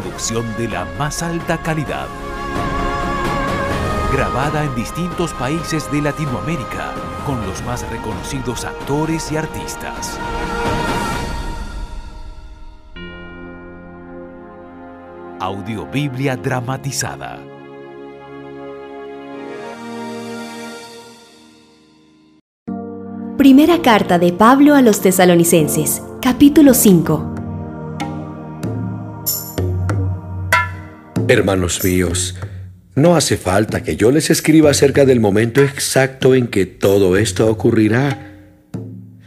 Producción de la más alta calidad. Grabada en distintos países de Latinoamérica con los más reconocidos actores y artistas. Audiobiblia dramatizada. Primera carta de Pablo a los tesalonicenses, capítulo 5. Hermanos míos, no hace falta que yo les escriba acerca del momento exacto en que todo esto ocurrirá.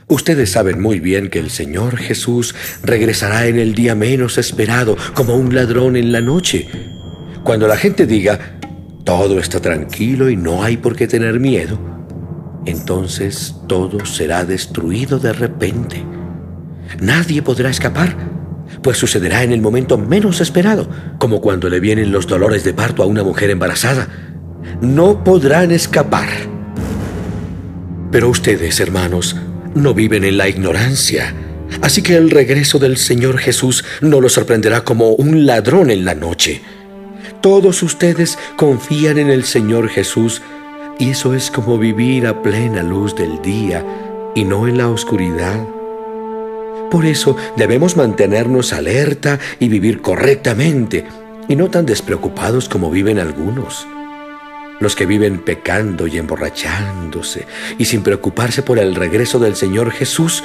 Ustedes saben muy bien que el Señor Jesús regresará en el día menos esperado, como un ladrón en la noche. Cuando la gente diga, todo está tranquilo y no hay por qué tener miedo, entonces todo será destruido de repente. Nadie podrá escapar, pues sucederá en el momento menos esperado, como cuando le vienen los dolores de parto a una mujer embarazada. No podrán escapar. Pero ustedes, hermanos, no viven en la ignorancia. Así que el regreso del Señor Jesús no los sorprenderá como un ladrón en la noche. Todos ustedes confían en el Señor Jesús y eso es como vivir a plena luz del día y no en la oscuridad. Por eso debemos mantenernos alerta y vivir correctamente y no tan despreocupados como viven algunos. Los que viven pecando y emborrachándose y sin preocuparse por el regreso del Señor Jesús,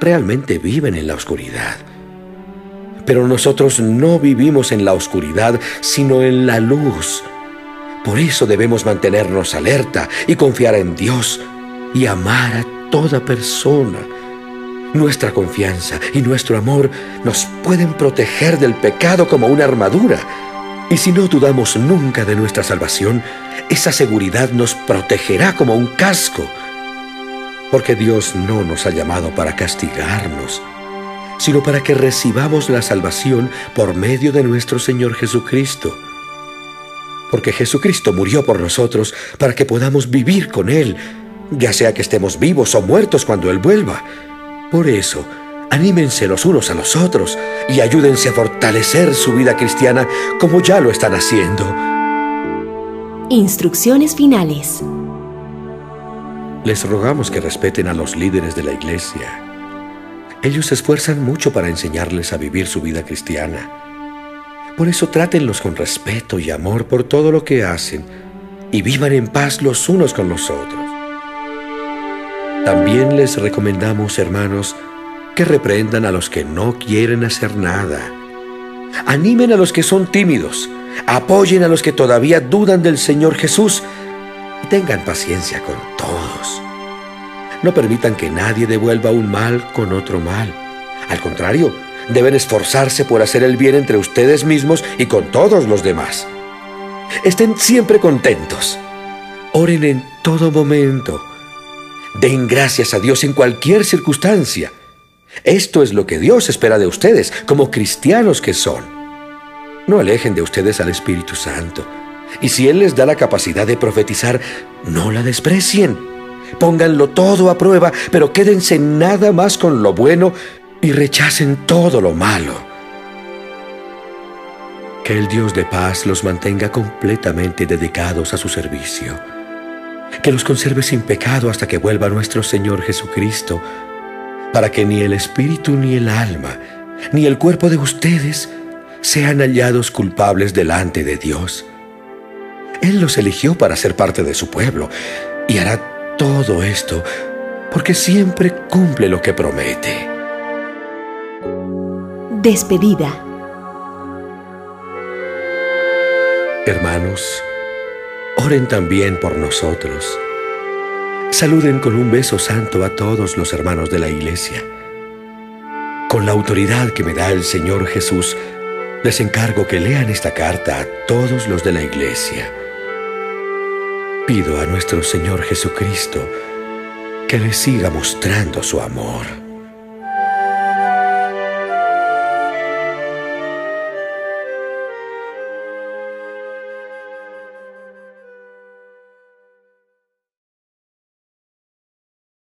realmente viven en la oscuridad. Pero nosotros no vivimos en la oscuridad, sino en la luz. Por eso debemos mantenernos alerta y confiar en Dios y amar a toda persona. Nuestra confianza y nuestro amor nos pueden proteger del pecado como una armadura. Y si no dudamos nunca de nuestra salvación, esa seguridad nos protegerá como un casco. Porque Dios no nos ha llamado para castigarnos, sino para que recibamos la salvación por medio de nuestro Señor Jesucristo. Porque Jesucristo murió por nosotros para que podamos vivir con Él, ya sea que estemos vivos o muertos cuando Él vuelva. Por eso, anímense los unos a los otros y ayúdense a fortalecer su vida cristiana como ya lo están haciendo. Instrucciones finales. Les rogamos que respeten a los líderes de la iglesia. Ellos se esfuerzan mucho para enseñarles a vivir su vida cristiana. Por eso trátenlos con respeto y amor por todo lo que hacen y vivan en paz los unos con los otros. También les recomendamos, hermanos, que reprendan a los que no quieren hacer nada. Animen a los que son tímidos. Apoyen a los que todavía dudan del Señor Jesús. Y tengan paciencia con todos. No permitan que nadie devuelva un mal con otro mal. Al contrario, deben esforzarse por hacer el bien entre ustedes mismos y con todos los demás. Estén siempre contentos. Oren en todo momento. Den gracias a Dios en cualquier circunstancia. Esto es lo que Dios espera de ustedes como cristianos que son. No alejen de ustedes al Espíritu Santo. Y si Él les da la capacidad de profetizar, no la desprecien. Pónganlo todo a prueba, pero quédense nada más con lo bueno y rechacen todo lo malo. Que el Dios de paz los mantenga completamente dedicados a su servicio. Que los conserve sin pecado hasta que vuelva nuestro Señor Jesucristo, para que ni el espíritu ni el alma, ni el cuerpo de ustedes sean hallados culpables delante de Dios. Él los eligió para ser parte de su pueblo y hará todo esto porque siempre cumple lo que promete. Despedida. Hermanos, oren también por nosotros. Saluden con un beso santo a todos los hermanos de la iglesia. Con la autoridad que me da el Señor Jesús, les encargo que lean esta carta a todos los de la iglesia. Pido a nuestro Señor Jesucristo que les siga mostrando su amor.